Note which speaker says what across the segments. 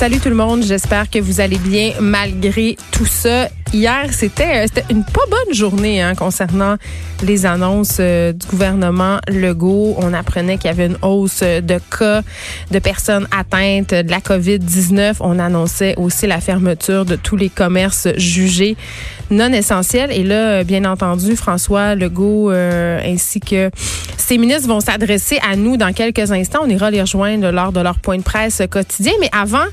Speaker 1: Salut tout le monde, j'espère que vous allez bien malgré tout ça. Hier, c'était c'était une pas bonne journée hein, concernant les annonces euh, du gouvernement Legault. On apprenait qu'il y avait une hausse de cas de personnes atteintes de la COVID-19. On annonçait aussi la fermeture de tous les commerces jugés non essentiels. Et là, bien entendu, François Legault euh, ainsi que ses ministres vont s'adresser à nous dans quelques instants. On ira les rejoindre lors de leur point de presse quotidien. Mais avant,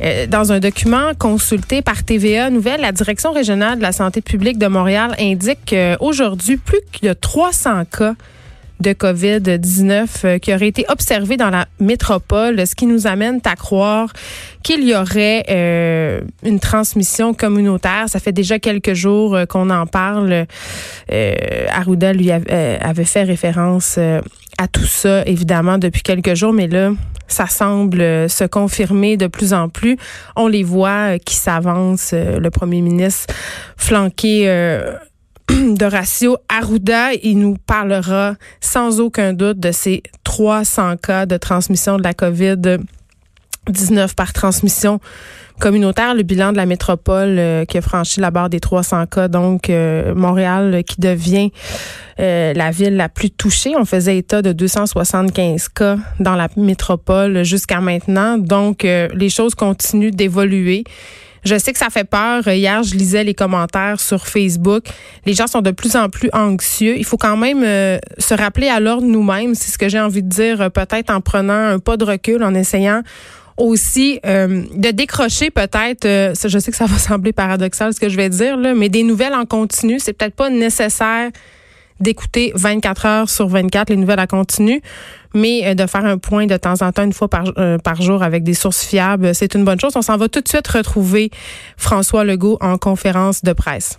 Speaker 1: euh, dans un document consulté par TVA Nouvelle, la Direction régionale de la santé publique de Montréal indique qu'aujourd'hui, plus a 300 cas de COVID-19 euh, qui auraient été observés dans la métropole, ce qui nous amène à croire qu'il y aurait euh, une transmission communautaire. Ça fait déjà quelques jours qu'on en parle. Arruda lui avait fait référence à tout ça, évidemment, depuis quelques jours, mais là, ça semble se confirmer de plus en plus. On les voit euh, qui s'avancent. Euh, le premier ministre flanqué euh, d'Horacio Arruda, il nous parlera sans aucun doute de ces 300 cas de transmission de la COVID 19 par transmission communautaire, le bilan de la métropole euh, qui a franchi la barre des 300 cas, donc euh, Montréal euh, qui devient la ville la plus touchée. On faisait état de 275 cas dans la métropole jusqu'à maintenant, donc les choses continuent d'évoluer. Je sais que ça fait peur. Hier, je lisais les commentaires sur Facebook. Les gens sont de plus en plus anxieux. Il faut quand même se rappeler à l'ordre nous-mêmes. C'est ce que j'ai envie de dire, peut-être en prenant un pas de recul, en essayant aussi euh, de décrocher peut-être, euh, je sais que ça va sembler paradoxal ce que je vais dire, là, mais des nouvelles en continu, c'est peut-être pas nécessaire d'écouter 24 heures sur 24 les nouvelles en continu, mais euh, de faire un point de temps en temps, une fois par, par jour avec des sources fiables, c'est une bonne chose. On s'en va tout de suite retrouver François Legault en conférence de presse.